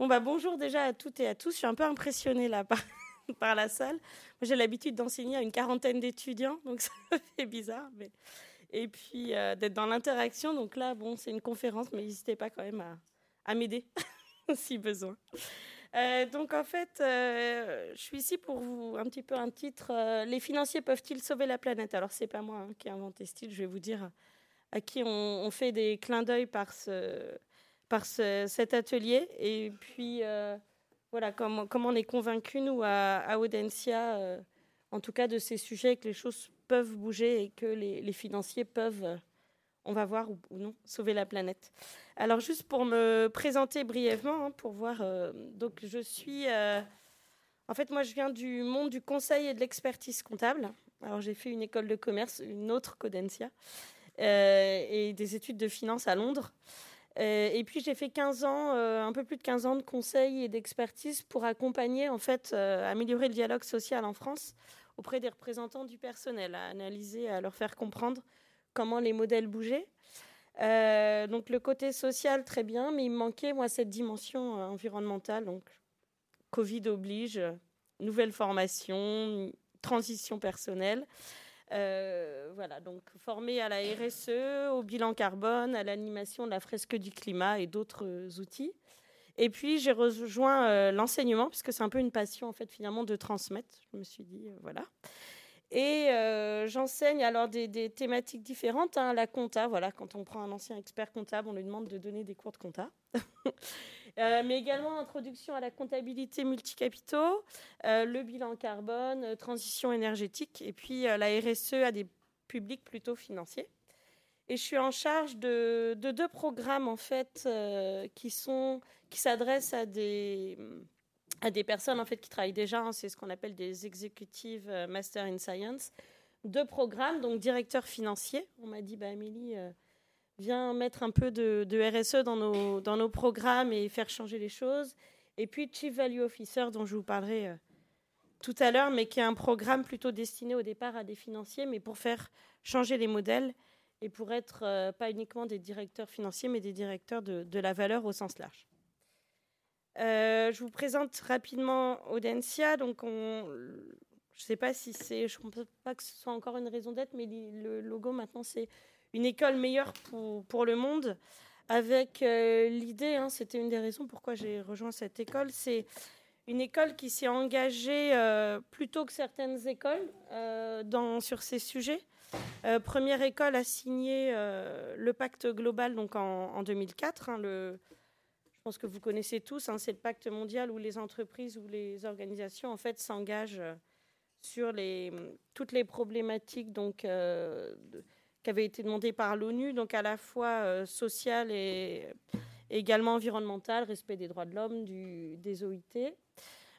Bon, bah, bonjour déjà à toutes et à tous. Je suis un peu impressionnée là par, par la salle. J'ai l'habitude d'enseigner à une quarantaine d'étudiants, donc ça fait bizarre. Et puis euh, d'être dans l'interaction. Donc là, bon, c'est une conférence, mais n'hésitez pas quand même à, à m'aider si besoin. Euh, donc en fait, euh, je suis ici pour vous un petit peu un titre. les financiers peuvent-ils sauver la planète? Alors c'est pas moi hein, qui ai inventé ce titre. Je vais vous dire à qui on, on fait des clins d'œil par ce par cet atelier. Et puis, euh, voilà, comment, comment, on est convaincu, nous, à, Audencia, euh, en tout cas, de ces sujets, que les choses peuvent bouger et que les, financiers peuvent, euh, on va voir ou, non, sauver la planète. Alors, juste pour me présenter brièvement, hein, pour voir, donc je suis. en fait, moi, je viens du monde du conseil et de l'expertise comptable. Alors, j'ai fait une école de commerce, une autre qu'Audencia, et des études de finance à Londres. Euh, et puis j'ai fait 15 ans, euh, un peu plus de 15 ans de conseil et d'expertise pour accompagner, en fait, euh, améliorer le dialogue social en France auprès des représentants du personnel, à analyser, à leur faire comprendre comment les modèles bougeaient. donc le côté social, très bien, mais il me manquait, moi, cette dimension environnementale. Donc Covid oblige, nouvelle formation, transition personnelle. Euh, voilà, donc formé à la RSE, au bilan carbone, à l'animation de la fresque du climat et d'autres outils. Et puis j'ai rejoint euh, l'enseignement, puisque c'est un peu une passion en fait finalement de transmettre. Je me suis dit, euh, voilà. Et j'enseigne alors des, thématiques différentes. Hein, la compta, voilà, quand on prend un ancien expert comptable, on lui demande de donner des cours de compta. Euh, mais également introduction à la comptabilité multicapitaux, euh, le bilan carbone, euh, transition énergétique, et puis la RSE à des publics plutôt financiers. Et je suis en charge de, deux programmes en fait qui sont qui s'adressent à des à des personnes en fait qui travaillent déjà. Hein, c'est ce qu'on appelle des executive master in science. Deux programmes, donc directeur financier. On m'a dit, bah Amélie vient mettre un peu de, RSE dans nos, dans nos programmes et faire changer les choses. Et puis Chief Value Officer, dont je vous parlerai euh, tout à l'heure, mais qui est un programme plutôt destiné au départ à des financiers, mais pour faire changer les modèles et pour être euh, pas uniquement des directeurs financiers, mais des directeurs de, de la valeur au sens large. Euh, je vous présente rapidement Audencia. Donc, on, je ne sais pas si c'est, je ne pense pas que ce soit encore une raison d'être, mais le logo maintenant c'est une école meilleure pour, le monde, avec euh, l'idée, hein, c'était une des raisons pourquoi j'ai rejoint cette école, c'est une école qui s'est engagée euh, plutôt que certaines écoles sur ces sujets. première école a signé le pacte global donc en, en 2004. Hein, le, je pense que vous connaissez tous, hein, c'est le pacte mondial où les entreprises ou les organisations en fait s'engagent sur les, toutes les problématiques donc, de, qui avait été demandé par l'ONU, donc à la fois euh, social et également environnemental, respect des droits de l'homme, des OIT.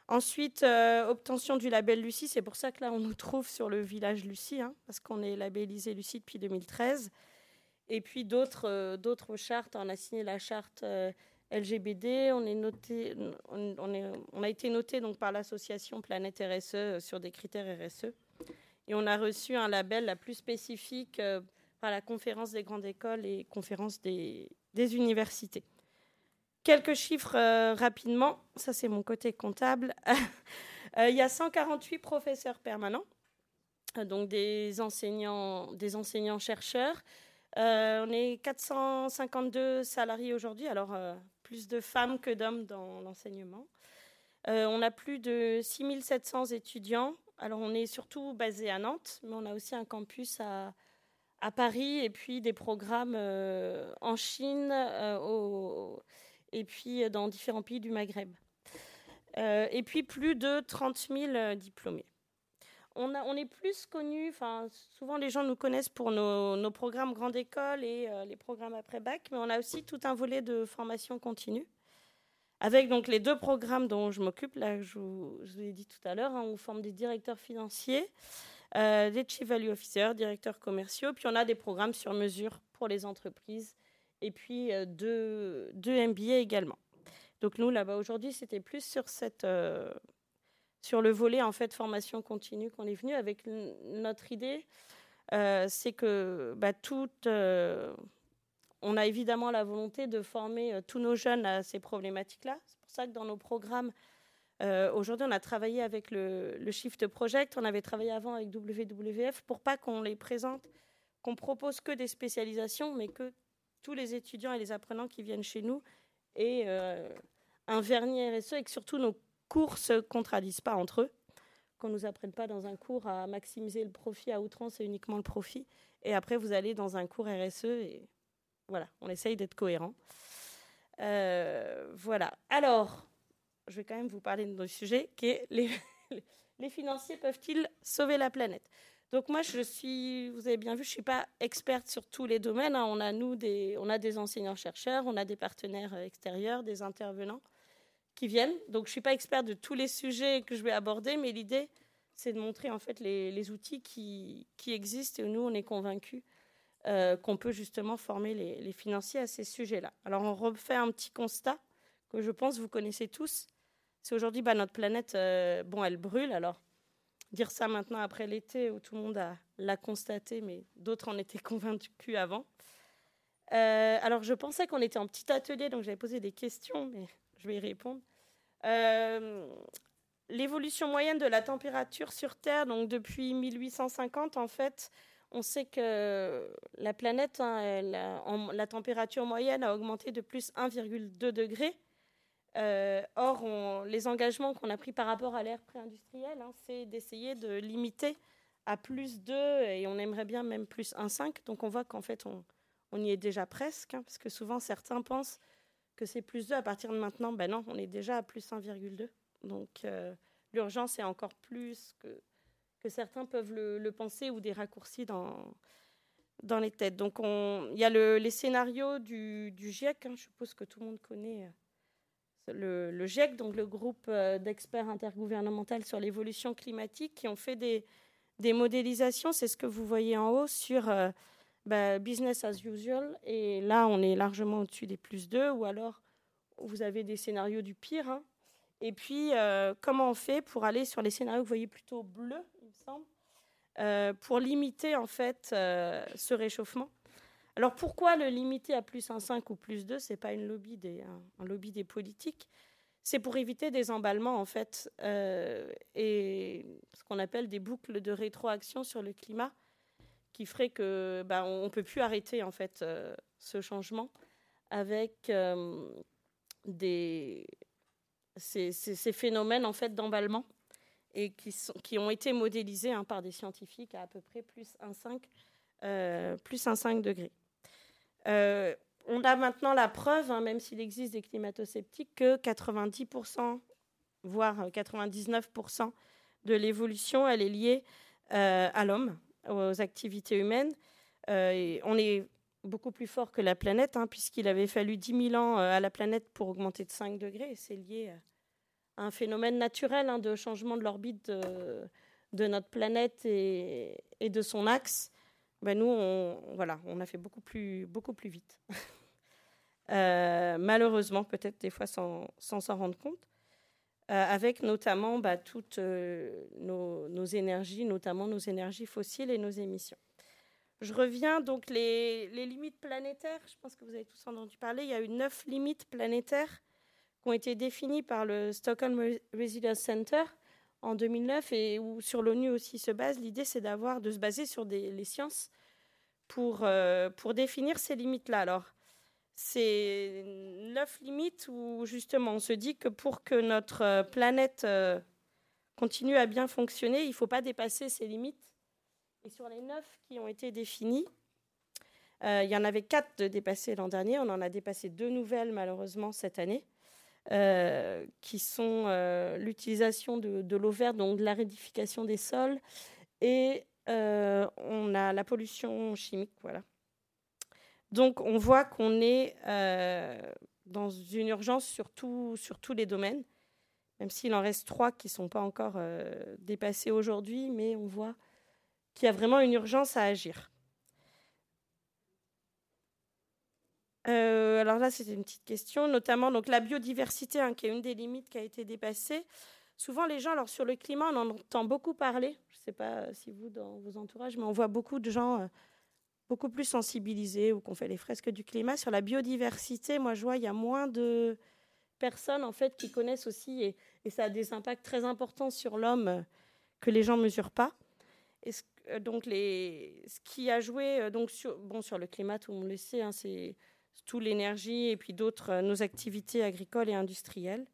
Ensuite, euh, obtention du label Lucie, c'est pour ça que là on nous trouve sur le village Lucie, hein, parce qu'on est labellisé Lucie depuis 2013. Et puis euh, d'autres chartes, on a signé la charte LGBT, on, a été noté donc, par l'association Planète RSE sur des critères RSE. Et on a reçu un label la plus spécifique euh, par la conférence des grandes écoles et conférence des, universités. Quelques chiffres euh, rapidement, ça c'est mon côté comptable. Euh, il y a 148 professeurs permanents, donc des enseignants, des enseignants chercheurs. On est 452 salariés aujourd'hui, alors plus de femmes que d'hommes dans l'enseignement. on a plus de 6700 étudiants, alors, on est surtout basé à Nantes, mais on a aussi un campus à, Paris et puis des programmes euh, en Chine euh, et puis dans différents pays du Maghreb. Euh, et puis plus de 30 000 diplômés. On, est plus connus, enfin, souvent les gens nous connaissent pour nos, programmes grande école et les programmes après-bac, mais on a aussi tout un volet de formation continue avec donc les deux programmes dont je m'occupe, là, je vous, je vous, ai dit tout à l'heure, hein, on forme des directeurs financiers, euh, des chief value officers, directeurs commerciaux, puis on a des programmes sur mesure pour les entreprises, et puis euh, deux, deux, MBA également. Donc nous, là-bas, aujourd'hui, c'était plus sur, cette, euh, sur le volet, en fait, formation continue qu'on est venu avec notre idée, c'est que bah, toute on a évidemment la volonté de former tous nos jeunes à ces problématiques-là. C'est pour ça que dans nos programmes, aujourd'hui, on a travaillé avec le, le, Shift Project, on avait travaillé avant avec WWF pour pas qu'on les présente, qu'on propose que des spécialisations, mais que tous les étudiants et les apprenants qui viennent chez nous aient un vernis RSE et que surtout nos cours se contradisent pas entre eux, qu'on ne nous apprenne pas dans un cours à maximiser le profit à outrance et uniquement le profit, et après vous allez dans un cours RSE et voilà, on essaye d'être cohérent. Euh, voilà. Alors, je vais quand même vous parler de notre sujet, qui est les, financiers peuvent-ils sauver la planète? Donc moi, je suis, vous avez bien vu, je ne suis pas experte sur tous les domaines. Hein. On a, nous, des, on a des enseignants-chercheurs, on a des partenaires extérieurs, des intervenants qui viennent. Donc, je ne suis pas experte de tous les sujets que je vais aborder, mais l'idée, c'est de montrer en fait les, outils qui, existent et où nous, on est convaincus euh, qu'on peut justement former les, financiers à ces sujets-là. Alors, on refait un petit constat que je pense vous connaissez tous. C'est aujourd'hui, bah, notre planète, euh, bon, elle brûle. Alors, dire ça maintenant après l'été où tout le monde l'a constaté, mais d'autres en étaient convaincus avant. Euh, alors, je pensais qu'on était en petit atelier, donc j'avais posé des questions, mais je vais y répondre. Euh, l'évolution moyenne de la température sur Terre, donc depuis 1850, en fait, on sait que la planète, hein, la température moyenne a augmenté de plus 1,2 degré. Euh, or, les engagements qu'on a pris par rapport à l'ère pré-industrielle, hein, c'est d'essayer de limiter à plus 2 et on aimerait bien même plus 1,5. Donc on voit qu'en fait, on, y est déjà presque, hein, parce que souvent certains pensent que c'est plus 2 à partir de maintenant. Ben non, on est déjà à plus 1,2. Donc euh, l'urgence est encore plus que, que certains peuvent le, penser ou des raccourcis dans, dans les têtes. Donc il y a les scénarios du, GIEC, hein, je suppose que tout le monde connaît euh, le, le, GIEC, donc le groupe euh, d'experts intergouvernemental sur l'évolution climatique, qui ont fait des modélisations, c'est ce que vous voyez en haut, sur bah, business as usual. Et là, on est largement au-dessus des plus 2, ou alors vous avez des scénarios du pire. Hein. Et puis, euh, comment on fait pour aller sur les scénarios que vous voyez plutôt bleus, il me semble, euh, pour limiter en fait euh, ce réchauffement? Alors pourquoi le limiter à plus 1,5 ou plus 2 C'est pas une lobby des, un, lobby des politiques. C'est pour éviter des emballements en fait et ce qu'on appelle des boucles de rétroaction sur le climat qui ferait que bah, on, ne peut plus arrêter en fait euh, ce changement avec euh, ces, phénomènes en fait d'emballement et qui, ont été modélisés hein, par des scientifiques à à peu près plus 1,5 euh, plus 1,5 degrés. on a maintenant la preuve, hein, même s'il existe des climato-sceptiques, que 90%, voire 99% de l'évolution, elle est liée à l'homme, aux activités humaines. Euh, on est beaucoup plus fort que la planète, hein, puisqu'il avait fallu 10 000 ans euh, à la planète pour augmenter de 5 degrés. C'est lié euh, à un phénomène naturel hein, de changement de l'orbite de, notre planète et, de son axe. Ben nous, on, voilà, on a fait beaucoup plus, beaucoup plus vite. malheureusement, peut-être des fois sans s'en rendre compte. Euh, avec notamment bah, toutes euh, nos, énergies, notamment nos énergies fossiles et nos émissions. Je reviens donc les, limites planétaires. Je pense que vous avez tous entendu parler. Il y a eu neuf limites planétaires qui ont été définies par le Stockholm Resilience Center en 2009 et où sur l'ONU aussi se base. L'idée, c'est d'avoir de se baser sur les sciences pour, euh, pour définir ces limites-là. Alors, c'est neuf limites où justement on se dit que pour que notre euh, planète euh, continue à bien fonctionner, il ne faut pas dépasser ces limites. Et sur les neuf qui ont été définies, euh, il y en avait quatre de dépassés l'an dernier. On en a dépassé deux nouvelles malheureusement cette année, qui sont l'utilisation de, de l'eau verte, donc de la rédification des sols, et on a la pollution chimique. Voilà. Donc on voit qu'on est euh, dans une urgence sur, tous les domaines, même s'il en reste trois qui ne sont pas encore euh, dépassés aujourd'hui, mais on voit qu'il y a vraiment une urgence à agir. Euh, alors là, c'était une petite question, notamment donc, la biodiversité, hein, qui est une des limites qui a été dépassée. Souvent, les gens, alors sur le climat, on en entend beaucoup parler. Je ne sais pas si vous, dans vos entourages, mais on voit beaucoup de gens beaucoup plus sensibilisés ou qu'on fait les fresques du climat. Sur la biodiversité, moi, je vois, il y a moins de personnes, en fait, qui connaissent aussi, et, ça a des impacts très importants sur l'homme que les gens ne mesurent pas. Et euh, donc, les, ce qui a joué euh, donc sur, bon, sur le climat, tout le monde le sait, hein, c'est tout l'énergie et puis d'autres, euh, nos activités agricoles et industrielles.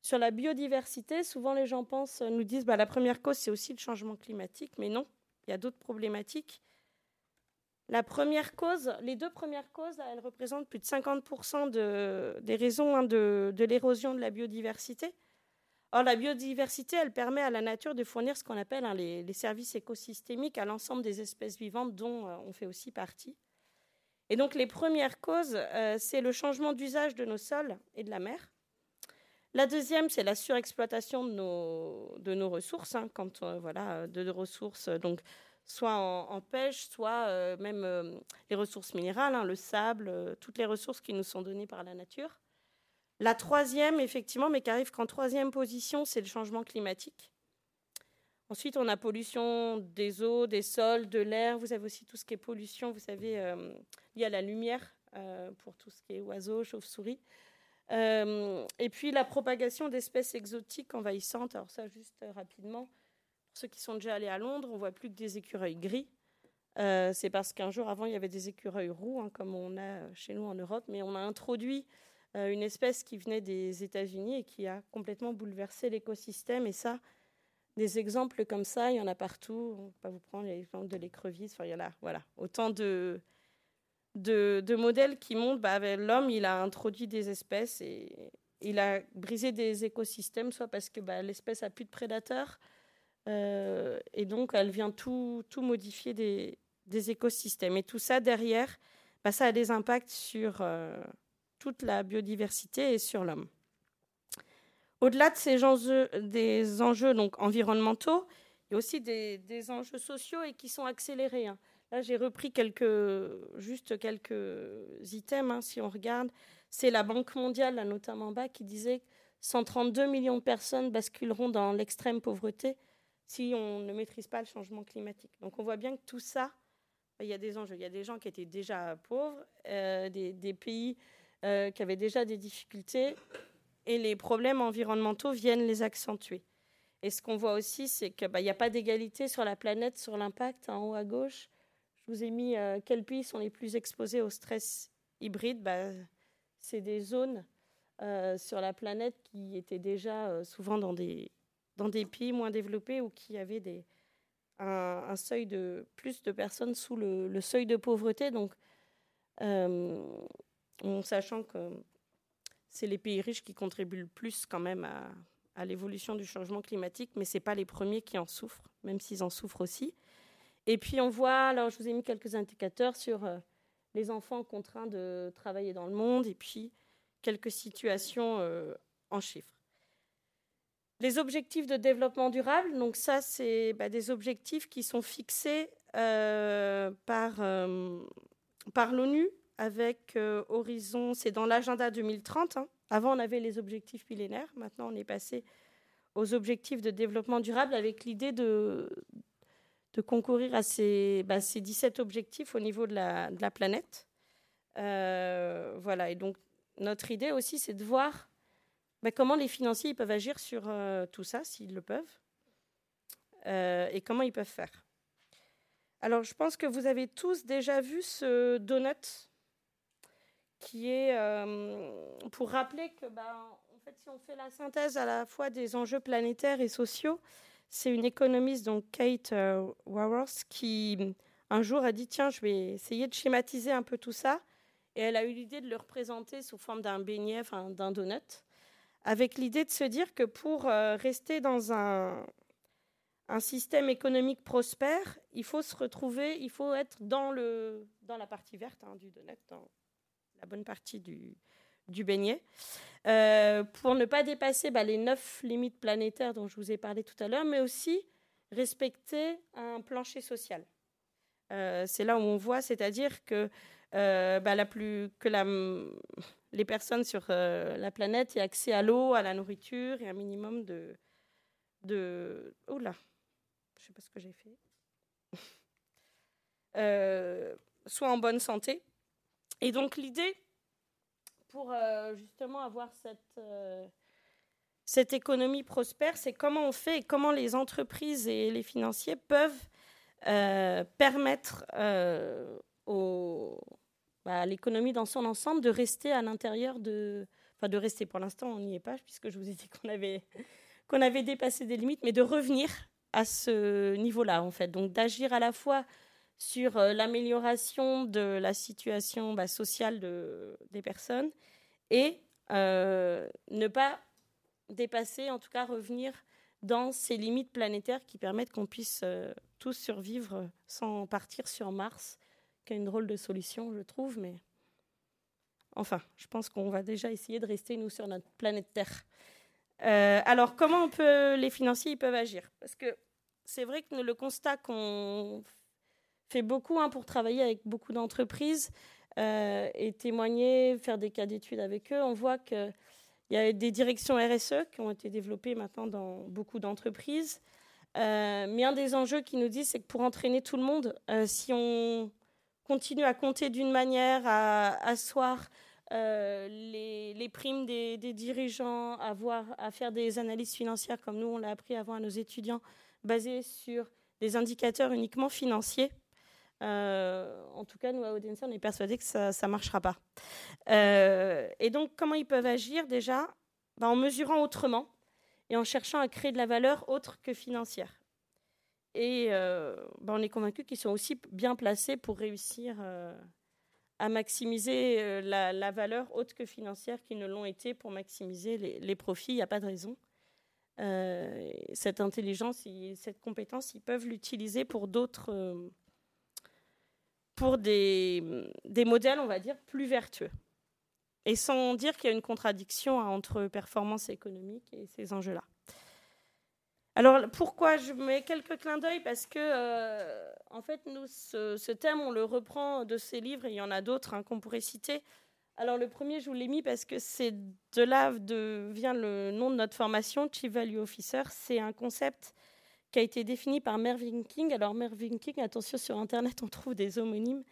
Sur la biodiversité, souvent les gens pensent, nous disent, bah, la première cause, c'est aussi le changement climatique, mais non, il y a d'autres problématiques. La première cause, les deux premières causes, elles représentent plus de 50% de, des raisons hein, de, l'érosion de la biodiversité. Or, la biodiversité, elle permet à la nature de fournir ce qu'on appelle hein, les, services écosystémiques à l'ensemble des espèces vivantes dont euh, on fait aussi partie. Et donc, les premières causes, euh, c'est le changement d'usage de nos sols et de la mer. La deuxième, c'est la surexploitation de nos, ressources, hein, quand, euh, de, ressources, donc soit en, pêche, soit euh, même euh, les ressources minérales, hein, le sable, euh, toutes les ressources qui nous sont données par la nature. La troisième, effectivement, mais qui arrive qu'en troisième position, c'est le changement climatique. Ensuite, on a pollution des eaux, des sols, de l'air. Vous avez aussi tout ce qui est pollution, vous savez, lié à la lumière, pour tout ce qui est oiseaux, chauves-souris. et puis la propagation d'espèces exotiques envahissantes. Alors ça, juste rapidement. Pour ceux qui sont déjà allés à Londres, on voit plus que des écureuils gris. Euh, c'est parce qu'un jour avant, il y avait des écureuils roux, hein, comme on a chez nous en Europe, mais on a introduit euh, une espèce qui venait des États-Unis et qui a complètement bouleversé l'écosystème. Et ça, des exemples comme ça, il y en a partout. On ne pas vous prendre l'exemple de l'écrevisse. Enfin, il y en a, voilà, autant de, de, modèles qui montrent bah, l'homme, il a introduit des espèces et il a brisé des écosystèmes, soit parce que bah, l'espèce a plus de prédateurs, euh, et donc, elle vient tout, modifier des, écosystèmes. Et tout ça, derrière, bah, ça a des impacts sur euh, toute la biodiversité et sur l'homme. Au-delà de ces enjeux, des enjeux environnementaux, il y a aussi des, enjeux sociaux et qui sont accélérés. Hein. Là, j'ai repris juste quelques items, hein, si on regarde. C'est la Banque mondiale, notamment en bas, qui disait que 132 millions de personnes basculeront dans l'extrême pauvreté si on ne maîtrise pas le changement climatique. Donc on voit bien que tout ça, il y a des enjeux. Il y a des gens qui étaient déjà pauvres, euh, des, pays euh, qui avaient déjà des difficultés, et les problèmes environnementaux viennent les accentuer. Et ce qu'on voit aussi, c'est qu'il bah, n'y a pas d'égalité sur la planète, sur l'impact. En haut à gauche, je vous ai mis euh, quels pays sont les plus exposés au stress hybride? Bah, c'est des zones sur la planète qui étaient déjà souvent dans des dans des pays moins développés ou qui avaient des, un, seuil de plus de personnes sous le, seuil de pauvreté. Donc, euh, en sachant que c'est les pays riches qui contribuent le plus quand même à, l'évolution du changement climatique, mais ce pas les premiers qui en souffrent, même s'ils en souffrent aussi. Et puis on voit, alors je vous ai mis quelques indicateurs sur euh, les enfants contraints de travailler dans le monde et puis quelques situations euh, en chiffres. Les objectifs de développement durable, donc ça, c'est bah, des objectifs qui sont fixés euh, par, euh, par l'ONU avec euh, Horizon, c'est dans l'agenda 2030. Hein. Avant, on avait les objectifs millénaires. Maintenant, on est passé aux objectifs de développement durable avec l'idée de, de concourir à ces, bah, ces 17 objectifs au niveau de la, de la planète. voilà, et donc notre idée aussi, c'est de voir comment les financiers peuvent agir sur euh, tout ça, s'ils le peuvent, euh, et comment ils peuvent faire? Alors, je pense que vous avez tous déjà vu ce donut qui est euh, pour rappeler que, bah, en fait, si on fait la synthèse à la fois des enjeux planétaires et sociaux, c'est une économiste, donc Kate Warworth, qui un jour a dit tiens, je vais essayer de schématiser un peu tout ça, et elle a eu l'idée de le représenter sous forme d'un beignet, enfin d'un donut avec l'idée de se dire que pour euh, rester dans un, système économique prospère, il faut se retrouver, il faut être dans, la partie verte hein, du donut, dans la bonne partie du, du beignet, euh, pour ne pas dépasser bah, les neuf limites planétaires dont je vous ai parlé tout à l'heure, mais aussi respecter un plancher social. Euh, c'est là où on voit, c'est-à-dire que bah, la plus, que la, les personnes sur euh, la planète aient accès à l'eau, à la nourriture et un minimum de... là, je sais pas ce que j'ai fait. Euh, soient en bonne santé. Et donc l'idée, pour justement avoir cette, cette économie prospère, c'est comment on fait et comment les entreprises et les financiers peuvent permettre bah, l'économie dans son ensemble de rester à l'intérieur de, enfin de rester pour l'instant, on n'y est pas, puisque je vous ai dit qu'on avait, qu'on avait dépassé des limites, mais de revenir à ce niveau-là, en fait. Donc d'agir à la fois sur euh, l'amélioration de la situation bah, sociale de, des personnes et euh, ne pas dépasser, en tout cas revenir dans ces limites planétaires qui permettent qu'on puisse euh, tous survivre sans partir sur Mars, une drôle de solution, je trouve, mais Enfin, je pense qu'on va déjà essayer de rester, nous, sur notre planète Terre. Euh, alors, comment on peut, les financiers ils peuvent agir? Parce que c'est vrai que le constat qu'on fait beaucoup hein, pour travailler avec beaucoup d'entreprises euh, et témoigner, faire des cas d'études avec eux, on voit qu'il y a des directions RSE qui ont été développées maintenant dans beaucoup d'entreprises. Euh, mais un des enjeux qui nous dit, c'est que pour entraîner tout le monde, si on continue à compter d'une manière, à asseoir euh, les, primes des, dirigeants, à, voir, à faire des analyses financières comme nous, on l'a appris avant à nos étudiants, basées sur des indicateurs uniquement financiers. Euh, en tout cas, nous, à Odense, on est persuadés que ça ne marchera pas. Euh, et donc, comment ils peuvent agir déjà? Ben, En mesurant autrement et en cherchant à créer de la valeur autre que financière. Et euh, ben, on est convaincu qu'ils sont aussi bien placés pour réussir euh, à maximiser euh, la, valeur autre que financière qu'ils ne l'ont été pour maximiser les, profits. Il n'y a pas de raison. cette intelligence, cette compétence, ils peuvent l'utiliser pour d'autres, pour des, des modèles, on va dire, plus vertueux. Et sans dire qu'il y a une contradiction entre performance économique et ces enjeux-là. Alors pourquoi je mets quelques clins d'œil? Parce que, euh, en fait, nous, ce, thème, on le reprend de ces livres, et il y en a d'autres hein, qu'on pourrait citer. Alors le premier, je vous l'ai mis parce que c'est de là de, vient le nom de notre formation, Chief Value Officer. C'est un concept qui a été défini par Mervyn King. Alors Mervyn King, attention, sur Internet, on trouve des homonymes.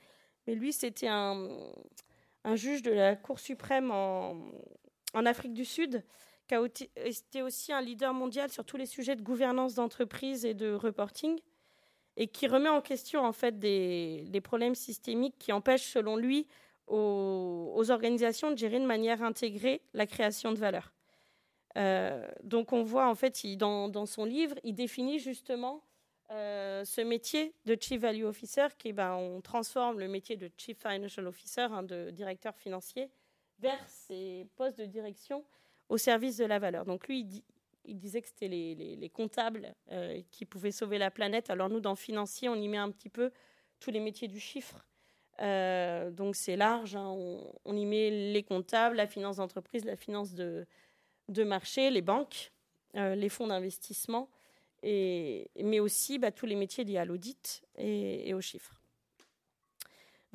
Mais lui, c'était un, juge de la Cour suprême en, en Afrique du Sud qui a été aussi un leader mondial sur tous les sujets de gouvernance d'entreprise et de reporting, et qui remet en question en fait des, problèmes systémiques qui empêchent, selon lui, aux, organisations de gérer de manière intégrée la création de valeur. Euh, donc on voit en fait dans, son livre, il définit justement euh, ce métier de Chief Value Officer, qui ben, on transforme le métier de Chief Financial Officer, hein, de directeur financier, vers ces postes de direction au service de la valeur. Donc lui, il, disait que c'était les, comptables euh, qui pouvaient sauver la planète. Alors nous, dans financier, on y met un petit peu tous les métiers du chiffre. Euh, donc c'est large, hein. on, y met les comptables, la finance d'entreprise, la finance de, marché, les banques, euh, les fonds d'investissement, mais aussi bah, tous les métiers liés à l'audit et aux chiffres.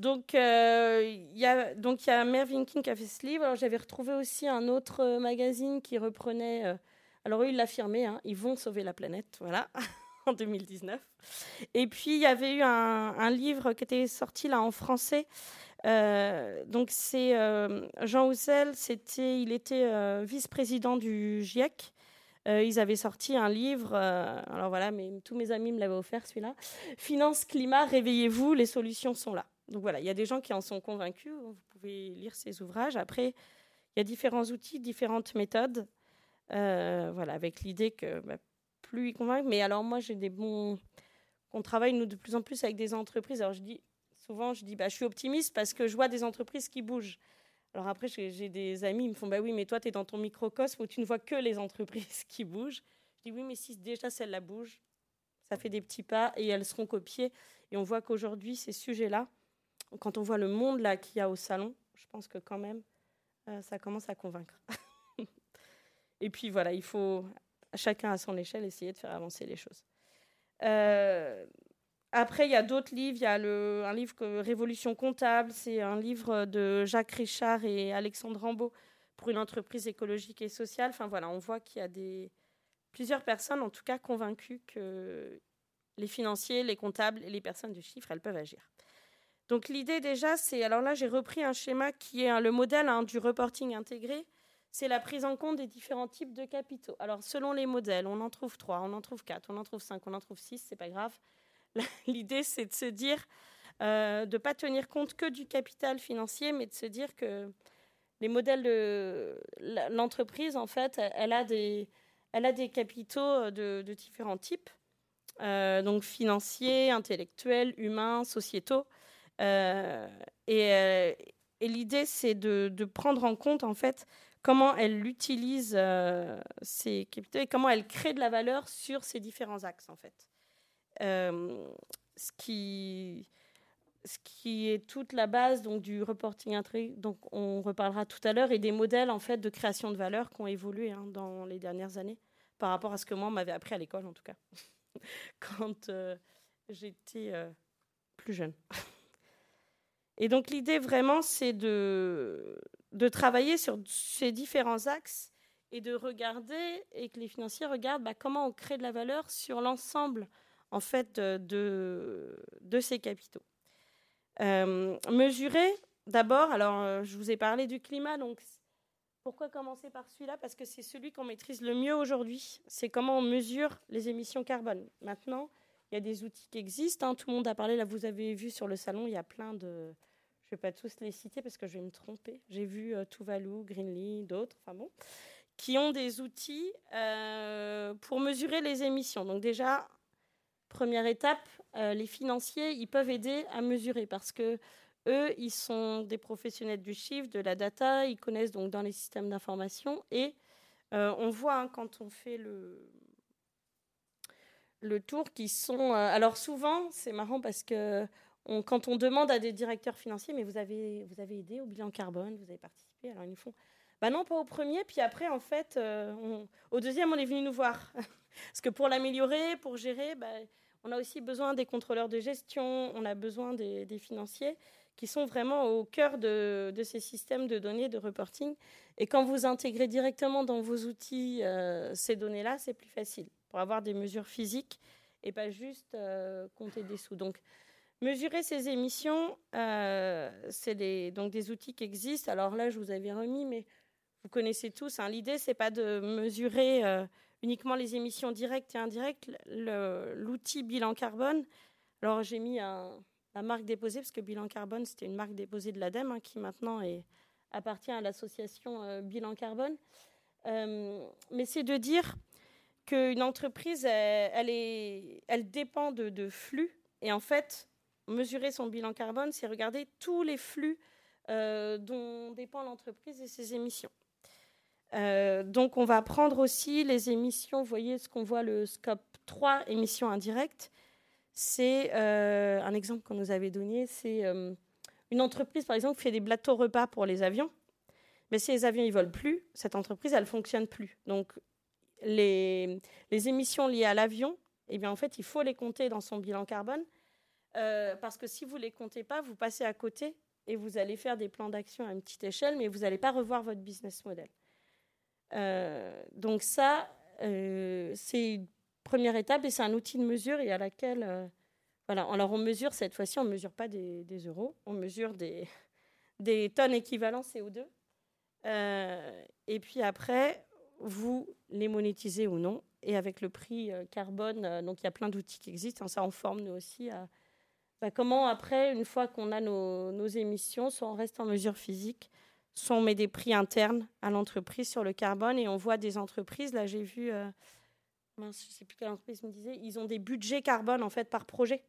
Donc, euh, il y a donc il y a Mervyn King qui a fait ce livre. j'avais retrouvé aussi un autre euh, magazine qui reprenait. Euh, alors eux, ils l'affirmaient, hein, ils vont sauver la planète, voilà, en 2019. Et puis il y avait eu un, livre qui était sorti là en français. donc c'est Jean Houssel, c'était, il était vice-président du GIEC. ils avaient sorti un livre, alors voilà, mais tous mes amis me l'avaient offert celui-là. Finance, climat, réveillez-vous, les solutions sont là. Donc voilà, il y a des gens qui en sont convaincus. Vous pouvez lire ces ouvrages. Après, il y a différents outils, différentes méthodes. Euh, voilà, avec l'idée que bah, plus ils convainquent. Mais alors moi, j'ai des bons. On travaille nous de plus en plus avec des entreprises. Alors je dis souvent, je dis, bah, je suis optimiste parce que je vois des entreprises qui bougent. Alors après, j'ai des amis, ils me font, bah oui, mais toi, tu es dans ton microcosme où tu ne vois que les entreprises qui bougent. Je dis, oui, mais si déjà celles-là bougent, ça fait des petits pas et elles seront copiées. Et on voit qu'aujourd'hui, ces sujets-là, quand on voit le monde là qu'il y a au salon, je pense que quand même, euh, ça commence à convaincre. et puis voilà, il faut chacun à son échelle essayer de faire avancer les choses. Euh, après, il y a d'autres livres. Il y a un livre que Révolution comptable. C'est un livre de Jacques Richard et Alexandre Rambaud pour une entreprise écologique et sociale. Enfin voilà, on voit qu'il y a des, plusieurs personnes, en tout cas, convaincues que les financiers, les comptables et les personnes du chiffre, elles peuvent agir. Donc l'idée déjà, c'est, alors là j'ai repris un schéma qui est le modèle hein, du reporting intégré, c'est la prise en compte des différents types de capitaux. Alors selon les modèles, on en trouve trois, on en trouve quatre, on en trouve cinq, on en trouve six, c'est pas grave. L'idée c'est de se dire, euh, de ne pas tenir compte que du capital financier, mais de se dire que les modèles de l'entreprise, en fait, elle a des, elle a des capitaux de, différents types, euh, donc financiers, intellectuels, humains, sociétaux. Euh, euh, et, l'idée, c'est de, prendre en compte, en fait, comment elle utilise ces capitaux et comment elle crée de la valeur sur ces différents axes, en fait. ce qui ce qui est toute la base donc du reporting intrigue, donc on reparlera tout à l'heure, et des modèles en fait de création de valeur qui ont évolué hein, dans les dernières années par rapport à ce que moi m'avait appris à l'école en tout cas quand j'étais plus jeune. Et donc l'idée vraiment, c'est de, de travailler sur ces différents axes et de regarder, et que les financiers regardent bah, comment on crée de la valeur sur l'ensemble en fait de, de ces capitaux. Euh, mesurer, d'abord, alors euh, je vous ai parlé du climat, donc pourquoi commencer par celui-là? Parce que c'est celui qu'on maîtrise le mieux aujourd'hui. C'est comment on mesure les émissions carbone. Maintenant, il y a des outils qui existent. Hein. Tout le monde a parlé, là vous avez vu sur le salon, il y a plein de... Je ne vais pas tous les citer parce que je vais me tromper. J'ai vu euh, Tuvalu, Greenly, d'autres, enfin bon, qui ont des outils euh, pour mesurer les émissions. Donc déjà, première étape, euh, les financiers, ils peuvent aider à mesurer parce que eux, ils sont des professionnels du chiffre, de la data, ils connaissent donc dans les systèmes d'information et on voit hein, quand on fait le, le tour qui sont. alors souvent, c'est marrant parce que quand on demande à des directeurs financiers, mais vous avez, vous avez aidé au bilan carbone, vous avez participé, alors ils nous font, bah non, pas au premier, puis après, en fait, euh, au deuxième, on est venu nous voir. Parce que pour l'améliorer, pour gérer, bah, on a aussi besoin des contrôleurs de gestion, on a besoin des, financiers qui sont vraiment au cœur de, ces systèmes de données de reporting. Et quand vous intégrez directement dans vos outils euh, ces données-là, c'est plus facile pour avoir des mesures physiques et pas juste euh, compter des sous. Donc, Mesurer ces émissions, euh, c'est des, donc des outils qui existent. Alors là, je vous avais remis, mais vous connaissez tous. Hein. L'idée, c'est pas de mesurer euh, uniquement les émissions directes et indirectes. L'outil bilan carbone. Alors j'ai mis la marque déposée parce que bilan carbone, c'était une marque déposée de l'ADEME hein, qui maintenant appartient à l'association bilan carbone. mais c'est de dire qu'une entreprise, elle, dépend de, de flux. Et en fait, mesurer son bilan carbone, c'est regarder tous les flux euh, dont dépend l'entreprise et ses émissions. Euh, donc on va prendre aussi les émissions, vous voyez ce qu'on voit, le scope 3, émissions indirectes. C'est euh, un exemple qu'on nous avait donné, c'est une entreprise par exemple qui fait des plateaux repas pour les avions. Mais si les avions ne volent plus, cette entreprise, elle ne fonctionne plus. Donc les, émissions liées à l'avion, eh bien, en fait, il faut les compter dans son bilan carbone. Euh, parce que si vous ne les comptez pas, vous passez à côté et vous allez faire des plans d'action à une petite échelle, mais vous n'allez pas revoir votre business model. Euh, donc ça, euh, c'est une première étape et c'est un outil de mesure et à laquelle, voilà, alors on mesure cette fois-ci, on ne mesure pas des, euros, on mesure des, des tonnes équivalents CO2. et puis après, vous les monétisez ou non. Et avec le prix carbone, donc il y a plein d'outils qui existent. Hein, ça, en forme nous aussi à bah, comment après, une fois qu'on a nos, émissions, soit on reste en mesure physique, soit on met des prix internes à l'entreprise sur le carbone et on voit des entreprises, là j'ai vu, euh, je ne sais plus quelle entreprise me disait, ils ont des budgets carbone en fait par projet.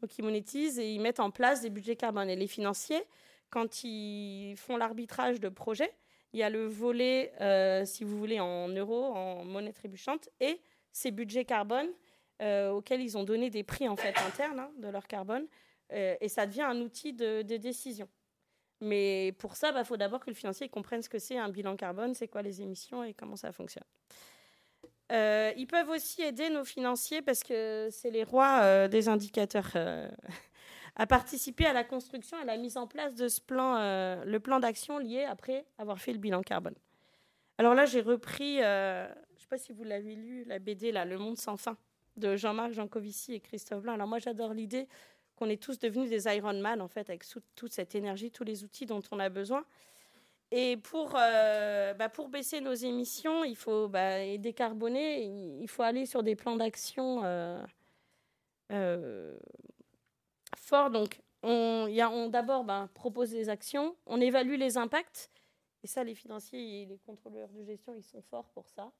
Donc ils monétisent et ils mettent en place des budgets carbone. Et les financiers, quand ils font l'arbitrage de projet, il y a le volet, euh, si vous voulez, en euros, en monnaie trébuchante, et ces budgets carbone euh, auxquels ils ont donné des prix en fait internes hein, de leur carbone, euh, et ça devient un outil de, décision. Mais pour ça, il bah, faut d'abord que le financier comprenne ce que c'est un bilan carbone, c'est quoi les émissions et comment ça fonctionne. Ils peuvent aussi aider nos financiers parce que c'est les rois des indicateurs à participer à la construction et à la mise en place de ce plan, le plan d'action lié après avoir fait le bilan carbone. Alors là, j'ai repris, je ne sais pas si vous l'avez lu, la BD là, Le Monde sans fin de Jean-Marc Jancovici et Christophe Blanc. Alors moi, j'adore l'idée qu'on est tous devenus des Ironman, en fait, avec toute cette énergie, tous les outils dont on a besoin. Et pour, euh, bah, pour baisser nos émissions, il faut bah, et décarboner, il faut aller sur des plans d'action euh, euh, forts. Donc, on, d'abord bah, propose des actions, on évalue les impacts. Et ça, les financiers et les contrôleurs de gestion, ils sont forts pour ça.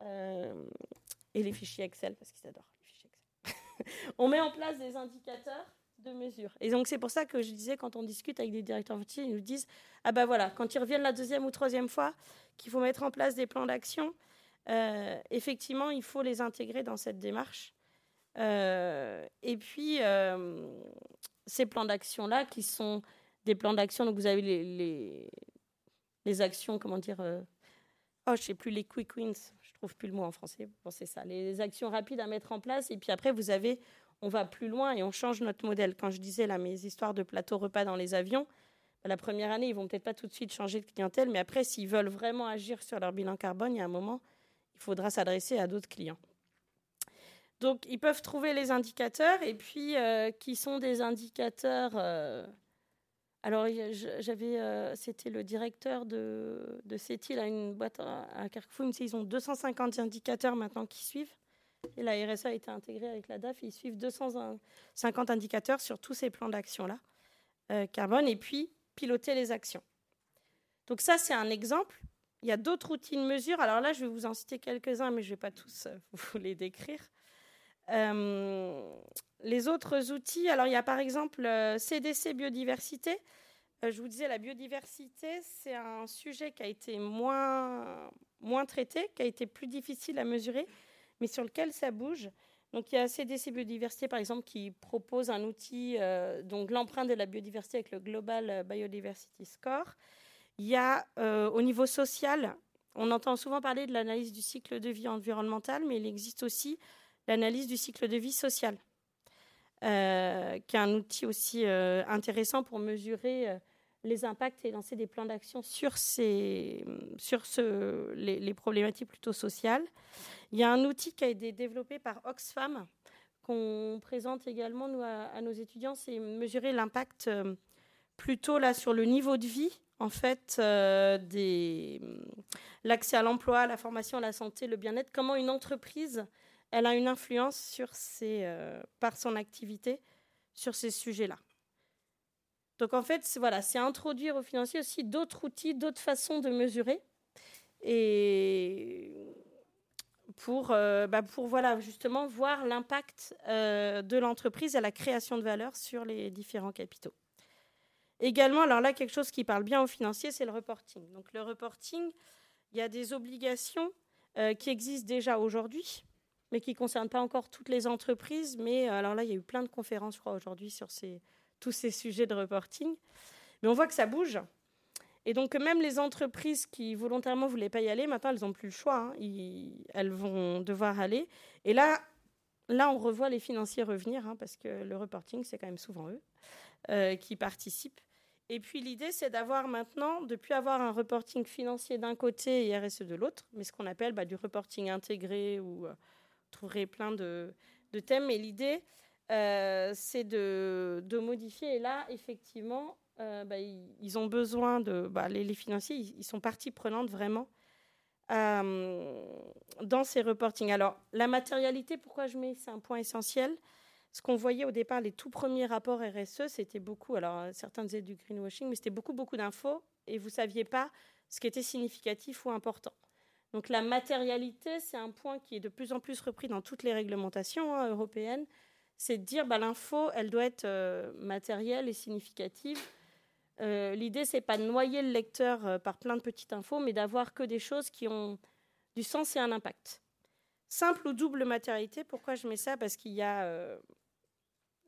et les fichiers Excel, parce qu'ils adorent les fichiers Excel. on met en place des indicateurs de mesure. Et donc c'est pour ça que je disais quand on discute avec des directeurs financiers, ils nous disent ah ben voilà, quand ils reviennent la deuxième ou troisième fois, qu'il faut mettre en place des plans d'action. Euh, effectivement, il faut les intégrer dans cette démarche. Euh, et puis euh, ces plans d'action là, qui sont des plans d'action, donc vous avez les, les, actions, comment dire Oh, je sais plus les quick wins. Je trouve plus le mot en français. Bon, c'est ça. Les actions rapides à mettre en place. Et puis après, vous avez on va plus loin et on change notre modèle. Quand je disais là mes histoires de plateau repas dans les avions, bah, la première année, ils vont peut-être pas tout de suite changer de clientèle, mais après, s'ils veulent vraiment agir sur leur bilan carbone, il y a un moment, il faudra s'adresser à d'autres clients. Donc, ils peuvent trouver les indicateurs et puis euh, qui sont des indicateurs. Euh, alors, j'avais, euh, c'était le directeur de, de CETI, là, une boîte à Carrefour. Ils ont 250 indicateurs maintenant qui suivent. Et la RSA a été intégrée avec la DAF. Ils suivent 250 indicateurs sur tous ces plans d'action-là, carbone, et puis piloter les actions. Donc ça, c'est un exemple. Il y a d'autres outils de mesure. Alors là, je vais vous en citer quelques-uns, mais je ne vais pas tous vous les décrire. Euh, les autres outils, alors il y a par exemple CDC biodiversité. je vous disais, la biodiversité, c'est un sujet qui a été moins, moins traité, qui a été plus difficile à mesurer mais sur lequel ça bouge. Donc il y a CDC Biodiversité, par exemple, qui propose un outil, euh, donc l'empreinte de la biodiversité avec le Global Biodiversity Score. Il y a euh, au niveau social, on entend souvent parler de l'analyse du cycle de vie environnemental, mais il existe aussi l'analyse du cycle de vie social, euh, qui est un outil aussi intéressant pour mesurer les impacts et lancer des plans d'action sur, ces, sur ce, les, problématiques plutôt sociales. Il y a un outil qui a été développé par Oxfam qu'on présente également nous, à, nos étudiants, c'est mesurer l'impact euh, plutôt là sur le niveau de vie en fait euh, l'accès à l'emploi, la formation, la santé, le bien-être. Comment une entreprise elle a une influence euh, par son activité sur ces sujets-là. Donc en fait, c'est introduire au financier aussi d'autres outils, d'autres façons de mesurer. Et pour, euh, bah, pour voilà, justement voir l'impact euh, de l'entreprise à la création de valeur sur les différents capitaux. Également, alors là, quelque chose qui parle bien aux financiers, c'est le reporting. Donc le reporting, il y a des obligations qui existent déjà aujourd'hui, mais qui ne concernent pas encore toutes les entreprises. Mais alors là, il y a eu plein de conférences, je crois, aujourd'hui sur tous ces sujets de reporting. Mais on voit que ça bouge. Et donc, même les entreprises qui volontairement ne voulaient pas y aller, maintenant, elles n'ont plus le choix. Hein. elles vont devoir aller. Et là, là, on revoit les financiers revenir, hein, parce que le reporting, c'est quand même souvent eux euh, qui participent. Et puis, l'idée, c'est d'avoir maintenant, de plus avoir un reporting financier d'un côté et RSE de l'autre, mais ce qu'on appelle bah, du reporting intégré, où euh, trouverez plein de, thèmes. Et l'idée, euh, c'est de, modifier. Et là, effectivement, euh, bah, ils, ont besoin de. Bah, les, financiers, ils, sont partie prenante vraiment euh, dans ces reportings. Alors, la matérialité, pourquoi je mets C'est un point essentiel. Ce qu'on voyait au départ, les tout premiers rapports RSE, c'était beaucoup. Alors, certains disaient du greenwashing, mais c'était beaucoup, beaucoup d'infos et vous ne saviez pas ce qui était significatif ou important. Donc, la matérialité, c'est un point qui est de plus en plus repris dans toutes les réglementations hein, européennes c'est de dire bah, l'info, elle doit être euh, matérielle et significative. Euh, L'idée, c'est pas de noyer le lecteur euh, par plein de petites infos, mais d'avoir que des choses qui ont du sens et un impact. Simple ou double matérialité, pourquoi je mets ça? Parce qu'il y a, euh,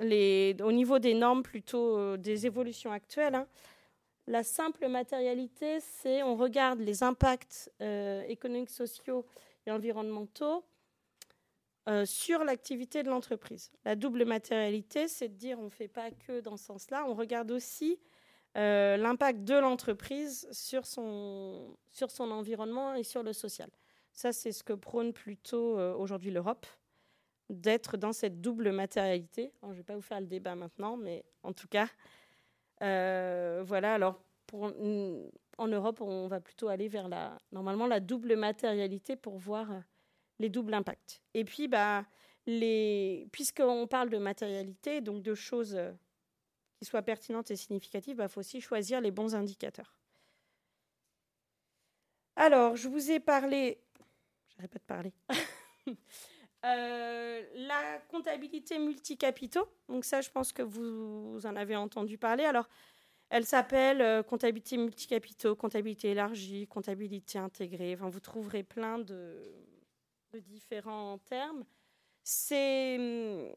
au niveau des normes, plutôt des évolutions actuelles, hein, la simple matérialité, c'est on regarde les impacts économiques, sociaux et environnementaux euh, sur l'activité de l'entreprise. La double matérialité, c'est de dire on ne fait pas que dans ce sens-là, on regarde aussi euh, l'impact de l'entreprise sur son, sur son environnement et sur le social. Ça, c'est ce que prône plutôt euh, aujourd'hui l'Europe. d'être dans cette double matérialité. je ne vais pas vous faire le débat maintenant, mais en tout cas, euh, voilà. Alors, pour, en Europe, on va plutôt aller vers la, normalement la double matérialité pour voir les doubles impacts. Et puis, bah, les, puisqu'on parle de matérialité, donc de choses qui soient pertinentes et significatives, il bah, faut aussi choisir les bons indicateurs. Alors, je vous ai parlé, j'arrête pas de parler, euh, la comptabilité multicapitaux. Donc ça, je pense que vous, en avez entendu parler. Alors, elle s'appelle euh, comptabilité multicapitaux, comptabilité élargie, comptabilité intégrée. Enfin, vous trouverez plein de, différents termes. C'est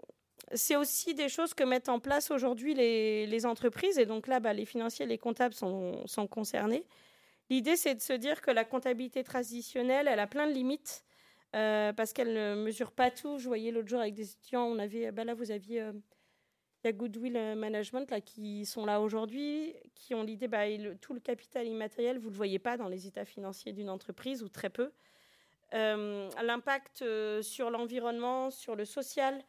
c'est aussi des choses que mettent en place aujourd'hui les, entreprises. Et donc là, bah, les financiers, les comptables sont concernés. L'idée, c'est de se dire que la comptabilité traditionnelle, elle a plein de limites euh, parce qu'elle ne mesure pas tout. Je voyais l'autre jour avec des étudiants, on avait, bah là, vous aviez, euh, il y a Goodwill Management là, qui sont là aujourd'hui, qui ont l'idée, bah, tout le capital immatériel, vous ne le voyez pas dans les états financiers d'une entreprise ou très peu. Euh, l'impact sur l'environnement, sur le social,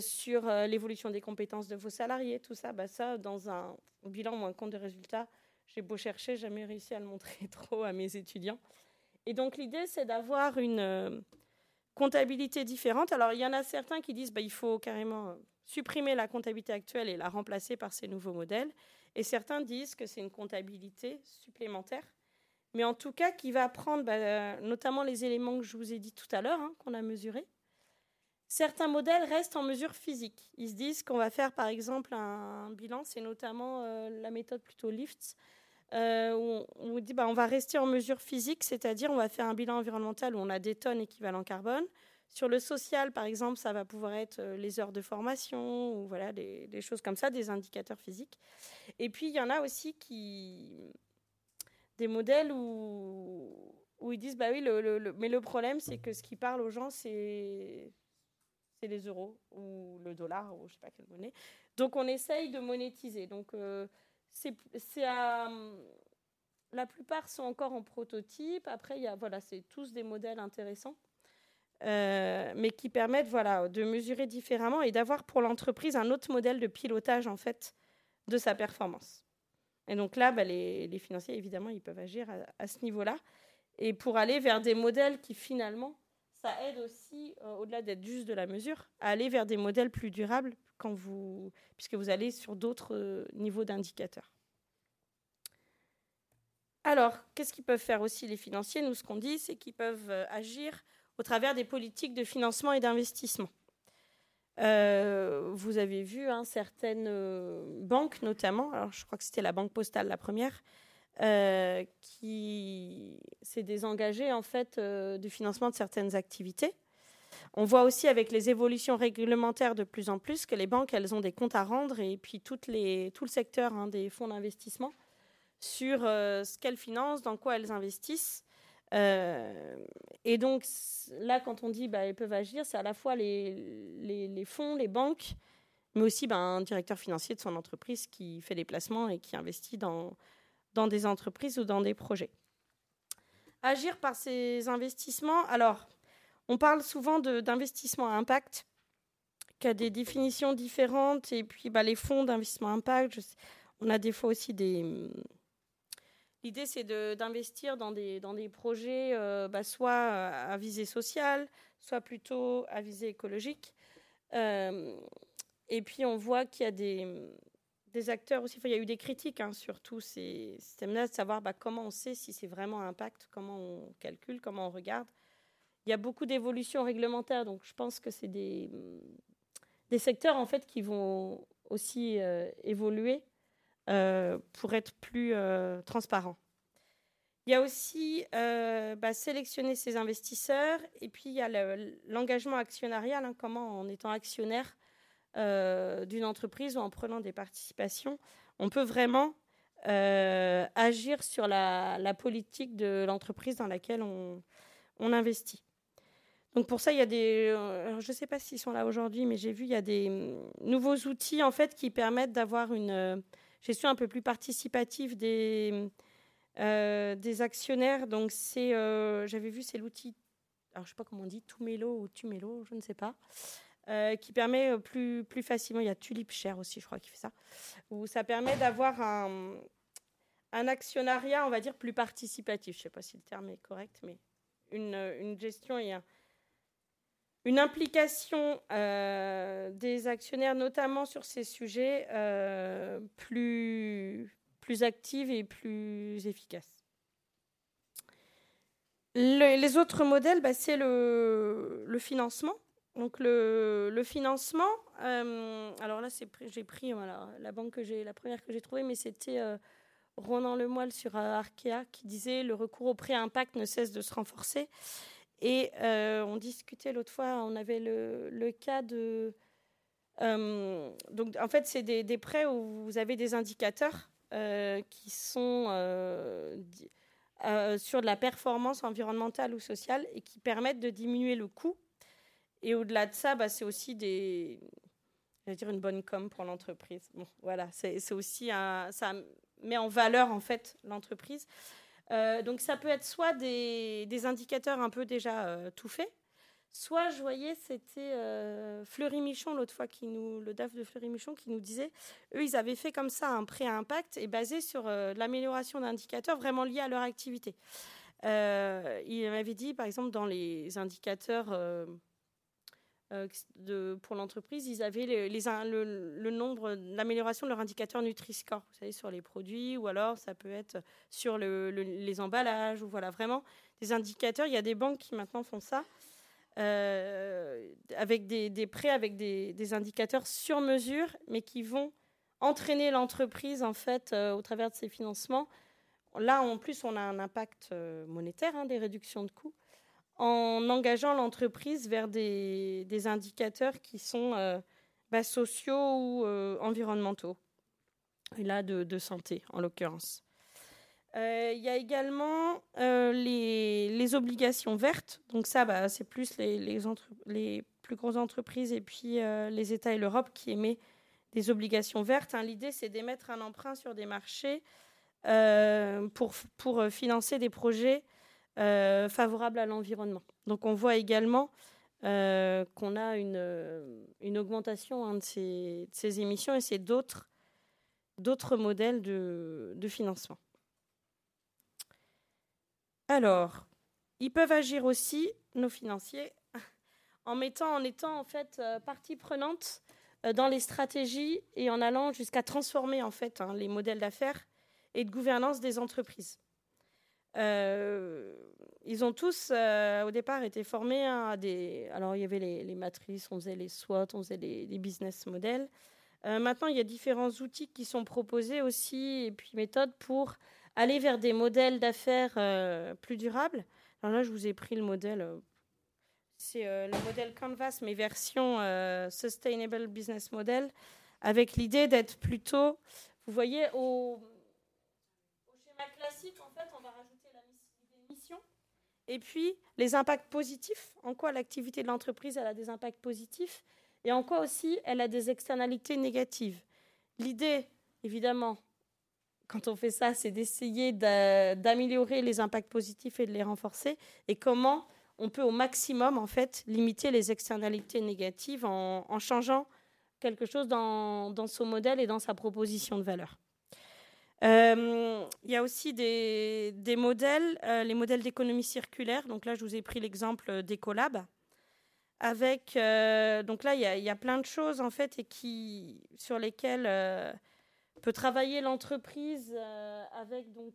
sur l'évolution des compétences de vos salariés, tout ça, bah, ça, dans un bilan ou un compte de résultats, j'ai beau chercher, jamais réussi à le montrer trop à mes étudiants. Et donc l'idée, c'est d'avoir une euh, comptabilité différente. Alors il y en a certains qui disent bah, il faut carrément supprimer la comptabilité actuelle et la remplacer par ces nouveaux modèles. Et certains disent que c'est une comptabilité supplémentaire, mais en tout cas qui va prendre bah, notamment les éléments que je vous ai dit tout à l'heure, hein, qu'on a mesurés. Certains modèles restent en mesure physique. Ils se disent qu'on va faire par exemple un, bilan, c'est notamment euh, la méthode plutôt LIFT, euh, où on, dit bah, on va rester en mesure physique, c'est-à-dire on va faire un bilan environnemental où on a des tonnes équivalent carbone. Sur le social, par exemple, ça va pouvoir être euh, les heures de formation ou voilà des, choses comme ça, des indicateurs physiques. Et puis il y en a aussi qui des modèles où, ils disent bah oui, le, mais le problème c'est que ce qui parle aux gens c'est les euros ou le dollar ou je sais pas quelle monnaie. Donc on essaye de monétiser. Donc euh, c'est la plupart sont encore en prototype. Après, il y a, voilà, c'est tous des modèles intéressants, euh, mais qui permettent voilà, de mesurer différemment et d'avoir pour l'entreprise un autre modèle de pilotage en fait de sa performance. Et donc là, bah, les, financiers, évidemment, ils peuvent agir à, à ce niveau-là. Et pour aller vers des modèles qui finalement, ça aide aussi, euh, au-delà d'être juste de la mesure, à aller vers des modèles plus durables puisque vous allez sur d'autres euh, niveaux d'indicateurs. Alors, qu'est-ce qu'ils peuvent faire aussi les financiers? Nous, ce qu'on dit, c'est qu'ils peuvent euh, agir au travers des politiques de financement et d'investissement. Euh, vous avez vu hein, certaines banques, notamment, alors je crois que c'était la Banque Postale la première, qui s'est désengagée en fait du financement de certaines activités. On voit aussi avec les évolutions réglementaires de plus en plus que les banques, elles ont des comptes à rendre et puis tout le secteur hein, des fonds d'investissement sur euh, ce qu'elles financent, dans quoi elles investissent. Euh, et donc là, quand on dit bah, elles peuvent agir, c'est à la fois les, les, fonds, les banques, mais aussi bah, un directeur financier de son entreprise qui fait des placements et qui investit dans, dans des entreprises ou dans des projets. Agir par ces investissements, alors on parle souvent d'investissement à impact, qui a des définitions différentes, et puis bah, les fonds d'investissement à impact, on a des fois aussi des... L'idée, c'est d'investir dans des, projets euh, bah, soit à visée sociale, soit plutôt à visée écologique. Euh, et puis, on voit qu'il y a des, acteurs aussi. il y a eu des critiques hein, sur tous ces systèmes-là, de savoir bah, comment on sait si c'est vraiment impact, comment on calcule, comment on regarde. Il y a beaucoup d'évolutions réglementaires, donc je pense que c'est des, des secteurs en fait qui vont aussi euh, évoluer euh, pour être plus euh, transparents. Il y a aussi bah, sélectionner ses investisseurs et puis il y a l'engagement actionnarial, hein, comment en étant actionnaire d'une entreprise ou en prenant des participations, on peut vraiment agir sur la, politique de l'entreprise dans laquelle on investit. Donc pour ça, il y a des, euh, je ne sais pas s'ils sont là aujourd'hui, mais j'ai vu il y a des mm, nouveaux outils en fait qui permettent d'avoir une euh, gestion un peu plus participative des euh, des actionnaires. Donc c'est, j'avais vu, c'est l'outil alors je sais pas comment on dit, Tumelo ou Tumelo, je ne sais pas, qui permet plus, plus facilement, il y a Tulip Share aussi, je crois, qui fait ça, où ça permet d'avoir un, un actionnariat, on va dire, plus participatif. Je ne sais pas si le terme est correct, mais une, une gestion et une implication euh, des actionnaires, notamment sur ces sujets, euh, plus, plus active et plus efficace. les autres modèles, bah, c'est le, financement. Donc le, financement, euh, alors là, j'ai pris la banque que la première que j'ai trouvée, mais c'était Ronan Lemoyle sur Arkea qui disait le recours au prêt impact ne cesse de se renforcer. Et euh, on discutait l'autre fois, on avait le, cas de. Euh, donc, en fait, c'est des, prêts où vous avez des indicateurs euh, qui sont sur de la performance environnementale ou sociale et qui permettent de diminuer le coût. Et au-delà de ça, bah, c'est aussi des, dire une bonne com pour l'entreprise. Bon, voilà, c'est aussi un, ça met en valeur en fait l'entreprise. Euh, donc ça peut être soit des, indicateurs un peu déjà euh, tout faits, soit je voyais c'était euh, Fleury Michon l'autre fois qui nous le DAF de Fleury Michon qui nous disait eux ils avaient fait comme ça un prêt à impact et basé sur l'amélioration d'indicateurs vraiment liés à leur activité. il m'avait dit par exemple dans les indicateurs euh, pour l'entreprise, ils avaient les, le, nombre, l'amélioration de leur indicateur Nutri-Score, vous savez, sur les produits, ou alors ça peut être sur les emballages, ou voilà, vraiment des indicateurs. Il y a des banques qui maintenant font ça, euh, avec des, prêts, avec des, indicateurs sur mesure, mais qui vont entraîner l'entreprise, en fait, euh, au travers de ces financements. Là, en plus, on a un impact monétaire, hein, des réductions de coûts en engageant l'entreprise vers des, indicateurs qui sont euh, bah, sociaux ou euh, environnementaux, et là de, santé en l'occurrence. Euh, il y a également les, obligations vertes. Donc ça, bah, c'est plus les, plus grosses entreprises et puis les États et l'Europe qui émettent des obligations vertes. Hein. L'idée, c'est d'émettre un emprunt sur des marchés pour financer des projets euh, favorable à l'environnement. Donc on voit également euh, qu'on a une, euh, augmentation hein, de, ces, émissions et c'est d'autres, modèles de, financement. Alors, ils peuvent agir aussi, nos financiers, en étant en fait partie prenante dans les stratégies et en allant jusqu'à transformer en fait hein, les modèles d'affaires et de gouvernance des entreprises. Euh, ils ont tous, euh, au départ, été formés à des. Alors, il y avait les, matrices, on faisait les SWOT, on faisait les, business models. Euh, maintenant, il y a différents outils qui sont proposés aussi, et puis méthodes pour aller vers des modèles d'affaires plus durables. Alors là, je vous ai pris le modèle. c'est le modèle Canvas, mais version Sustainable Business Model, avec l'idée d'être plutôt, vous voyez, au, au schéma classique, en fait, on va rajouter et puis, les impacts positifs, en quoi l'activité de l'entreprise a des impacts positifs et en quoi aussi elle a des externalités négatives. L'idée, évidemment, quand on fait ça, c'est d'essayer d'améliorer les impacts positifs et de les renforcer et comment on peut au maximum en fait limiter les externalités négatives en, changeant quelque chose dans, dans son modèle et dans sa proposition de valeur. Euh, il y a aussi des, modèles, euh, les modèles d'économie circulaire. Donc là, je vous ai pris l'exemple d'Ecolab. Avec, euh, donc là, il y, a, plein de choses en fait et qui, sur lesquelles peut travailler l'entreprise avec donc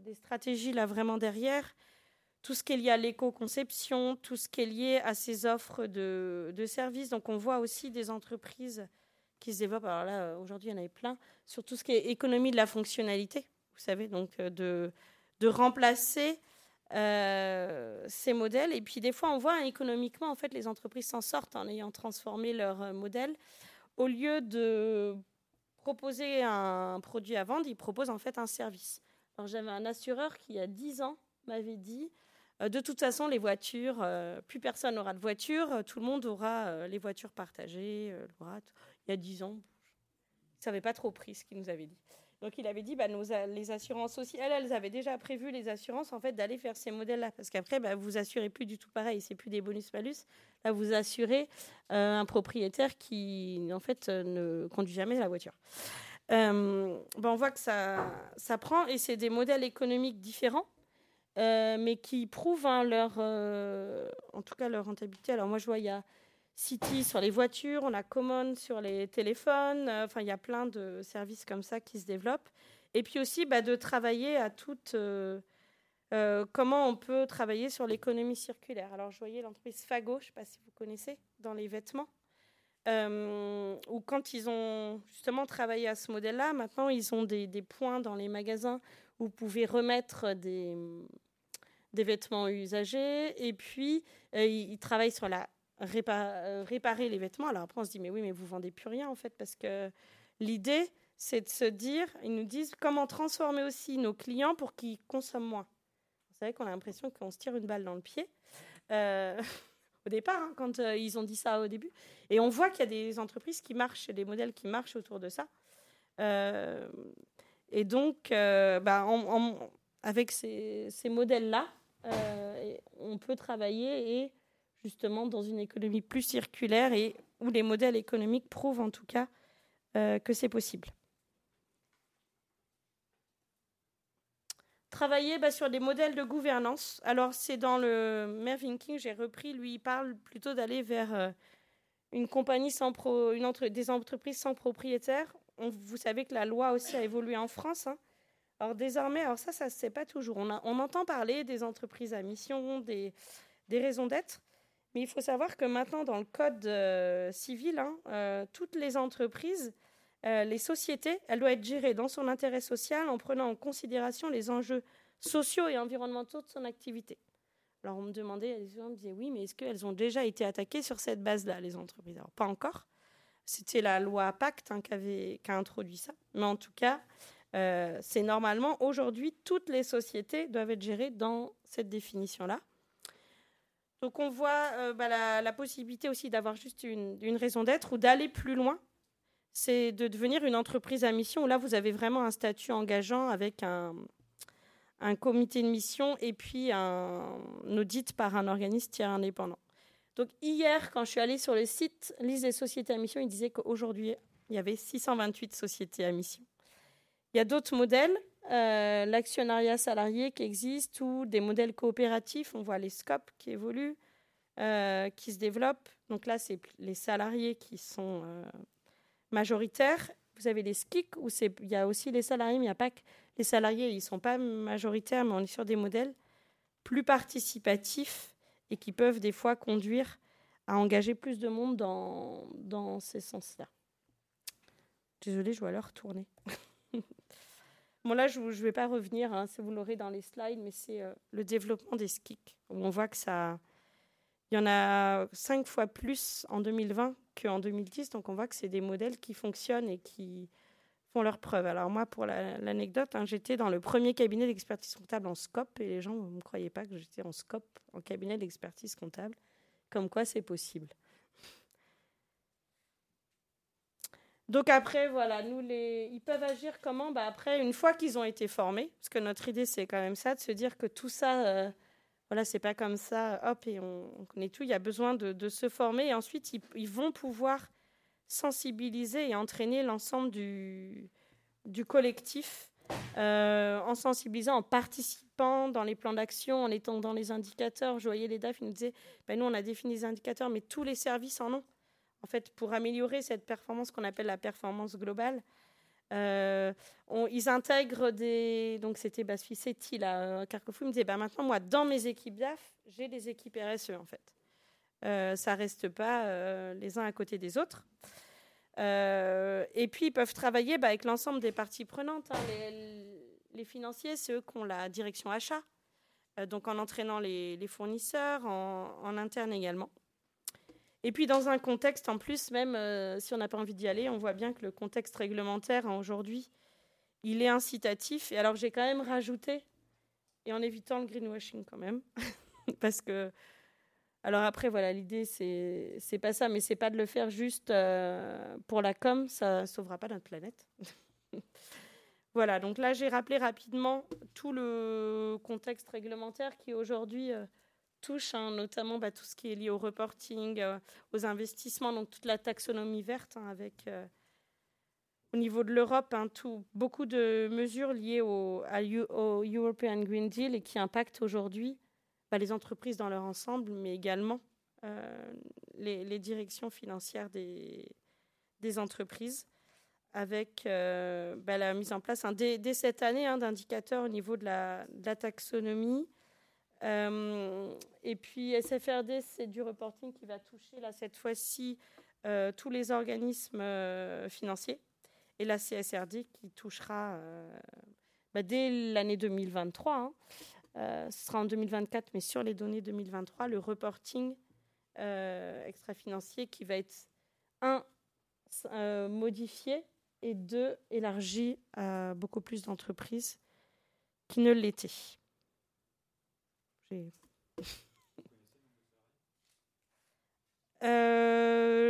des stratégies là vraiment derrière. Tout ce qui est lié à l'éco-conception, tout ce qui est lié à ces offres de services. Donc on voit aussi des entreprises qui se développe. Alors là, euh, aujourd'hui, il y en avait plein sur tout ce qui est économie de la fonctionnalité. Vous savez, donc euh, de, de remplacer euh, ces modèles. Et puis des fois, on voit hein, économiquement, en fait, les entreprises s'en sortent en ayant transformé leur modèle. Au lieu de proposer un produit à vendre, ils proposent en fait un service. Alors j'avais un assureur qui, il y a 10 ans, m'avait dit de toute façon, les voitures, plus personne n'aura de voiture, tout le monde aura les voitures partagées il y a dix ans. Il ne savait pas trop pris ce qu'il nous avait dit. Donc il avait dit, bah, les assurances aussi, elles, avaient déjà prévu les assurances en fait d'aller faire ces modèles-là, parce qu'après, bah, vous assurez plus du tout pareil, c'est plus des bonus-malus. Là, vous assurez euh, un propriétaire qui en fait ne conduit jamais la voiture. Euh, bah, on voit que ça, ça prend, et c'est des modèles économiques différents. Euh, mais qui prouvent hein, leur, en tout cas leur rentabilité. Alors moi, je vois, il y a City sur les voitures, on a Common sur les téléphones. Euh, enfin, il y a plein de services comme ça qui se développent. Et puis aussi bah, de travailler à toute. Euh, euh, comment on peut travailler sur l'économie circulaire. Alors, je voyais l'entreprise Fago, je ne sais pas si vous connaissez, dans les vêtements, euh, où quand ils ont justement travaillé à ce modèle-là, maintenant, ils ont des, points dans les magasins où vous pouvez remettre des, des vêtements usagés, et puis ils travaillent sur la euh, réparer les vêtements. Alors après, on se dit, mais oui, mais vous vendez plus rien en fait, parce que l'idée, c'est de se dire, ils nous disent comment transformer aussi nos clients pour qu'ils consomment moins. Vous savez qu'on a l'impression qu'on se tire une balle dans le pied. Euh, au départ, hein, quand euh, ils ont dit ça au début. Et on voit qu'il y a des entreprises qui marchent, des modèles qui marchent autour de ça. et donc, bah, avec ces, ces modèles-là, on peut travailler et justement dans une économie plus circulaire et où les modèles économiques prouvent en tout cas euh, que c'est possible. Travailler bah, sur des modèles de gouvernance. Alors c'est dans le Mervyn King, j'ai repris, lui il parle plutôt d'aller vers euh, une compagnie sans pro, des entreprises sans propriétaire. vous savez que la loi aussi a évolué en France. Hein. Alors désormais, alors ça, ça ne se sait pas toujours. On, entend parler des entreprises à mission, des raisons d'être. Mais il faut savoir que maintenant, dans le code euh, civil, hein, euh, toutes les entreprises, euh, les sociétés, elles doivent être gérées dans son intérêt social en prenant en considération les enjeux sociaux et environnementaux de son activité. Alors on me demandait, les gens me disaient oui, mais est-ce qu'elles ont déjà été attaquées sur cette base-là, les entreprises? Alors pas encore. C'était la loi Pacte hein, qui, avait, qui a introduit ça. Mais en tout cas, c'est normalement aujourd'hui, toutes les sociétés doivent être gérées dans cette définition-là. Donc on voit euh, bah, la, possibilité aussi d'avoir juste une, raison d'être ou d'aller plus loin. C'est de devenir une entreprise à mission où là vous avez vraiment un statut engageant avec un, comité de mission et puis un audit par un organisme tiers indépendant. Donc hier, quand je suis allée sur le site liste des sociétés à mission, il disait qu'aujourd'hui, il y avait 628 sociétés à mission. Il y a d'autres modèles. Euh, l'actionnariat salarié qui existe ou des modèles coopératifs. On voit les scopes qui évoluent, euh, qui se développent. Donc là, c'est les salariés qui sont euh, majoritaires. Vous avez les SKIC où il y a aussi les salariés, mais il n'y a pas que les salariés, ils ne sont pas majoritaires, mais on est sur des modèles plus participatifs et qui peuvent des fois conduire à engager plus de monde dans, dans ces sens-là. Désolée, je dois leur tourner. Bon, là, je ne vais pas revenir, hein, vous l'aurez dans les slides, mais c'est euh, le développement des SKIC. on voit que ça. Il y en a cinq fois plus en 2020 qu'en 2010. Donc, on voit que c'est des modèles qui fonctionnent et qui font leurs preuves. Alors, moi, pour l'anecdote, hein, j'étais dans le premier cabinet d'expertise comptable en SCOP et les gens ne me croyaient pas que j'étais en SCOP, en cabinet d'expertise comptable. Comme quoi, c'est possible. Donc après, voilà, nous les, ils peuvent agir comment? Bah après, une fois qu'ils ont été formés, parce que notre idée c'est quand même ça, de se dire que tout ça, euh, voilà, c'est pas comme ça, hop et on, connaît tout. Il y a besoin de, se former et ensuite ils, vont pouvoir sensibiliser et entraîner l'ensemble du, du collectif euh, en sensibilisant, en participant dans les plans d'action, en étant dans les indicateurs. Je voyais les DAF, ils nous disaient, ben nous on a défini les indicateurs, mais tous les services en ont en fait, pour améliorer cette performance qu'on appelle la performance globale. Euh, ils intègrent des. Donc, c'était Basfi Setti, là, Carquefou. Il me disait bah, maintenant, moi, dans mes équipes DAF, j'ai des équipes RSE, en fait. Euh, ça reste pas euh, les uns à côté des autres. Euh, et puis, ils peuvent travailler bah, avec l'ensemble des parties prenantes. Hein. Les, financiers, c'est eux qui ont la direction achat. donc, en entraînant les, fournisseurs, en interne également. Et puis dans un contexte, en plus, même euh, si on n'a pas envie d'y aller, on voit bien que le contexte réglementaire hein, aujourd'hui, il est incitatif. Et alors j'ai quand même rajouté, et en évitant le greenwashing quand même, parce que... Alors après, voilà, l'idée, c'est, c'est pas ça, mais c'est pas de le faire juste euh, pour la com, ça sauvera pas notre planète. Voilà, donc là j'ai rappelé rapidement tout le contexte réglementaire qui aujourd'hui touche hein, notamment bah, tout ce qui est lié au reporting, aux investissements, donc toute la taxonomie verte hein, avec au niveau de l'Europe, hein, beaucoup de mesures liées au, European Green Deal et qui impactent aujourd'hui bah, les entreprises dans leur ensemble, mais également euh, les, directions financières des, entreprises, avec euh, bah, la mise en place dès, cette année d'indicateurs au niveau de la, taxonomie. Euh, et puis SFRD, c'est du reporting qui va toucher là cette fois-ci tous les organismes financiers et la CSRD qui touchera euh, bah, dès l'année 2023. Hein. Euh, ce sera en 2024, mais sur les données 2023, le reporting euh, extra-financier qui va être, un, modifié et deux, élargi à beaucoup plus d'entreprises qui ne l'étaient.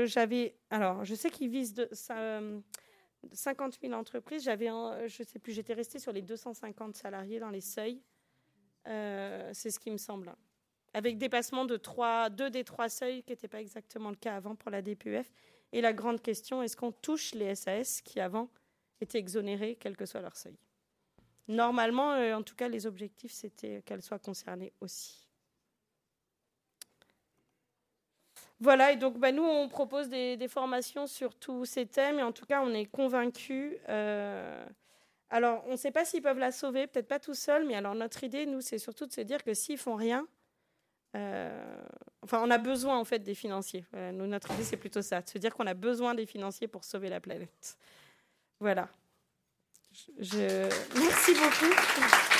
J'avais. Alors, je sais qu'ils visent de, ça, 50 000 entreprises. J'avais, je sais plus, j'étais restée sur les 250 salariés dans les seuils. Euh, c'est ce qui me semble. Avec dépassement de trois, deux des trois seuils, qui n'était pas exactement le cas avant pour la DPUF. Et la grande question, est-ce qu'on touche les SAS qui avant étaient exonérés, quel que soit leur seuil? Normalement, euh, en tout cas, les objectifs, c'était qu'elles soient concernées aussi. Voilà, et donc bah, nous, on propose des, formations sur tous ces thèmes, et en tout cas, on est convaincus. Euh, alors, on ne sait pas s'ils peuvent la sauver, peut-être pas tout seuls, mais alors notre idée, nous, c'est surtout de se dire que s'ils font rien, euh, enfin, on a besoin en fait des financiers. nous, notre idée, c'est plutôt ça, de se dire qu'on a besoin des financiers pour sauver la planète. Voilà. Je... Merci beaucoup.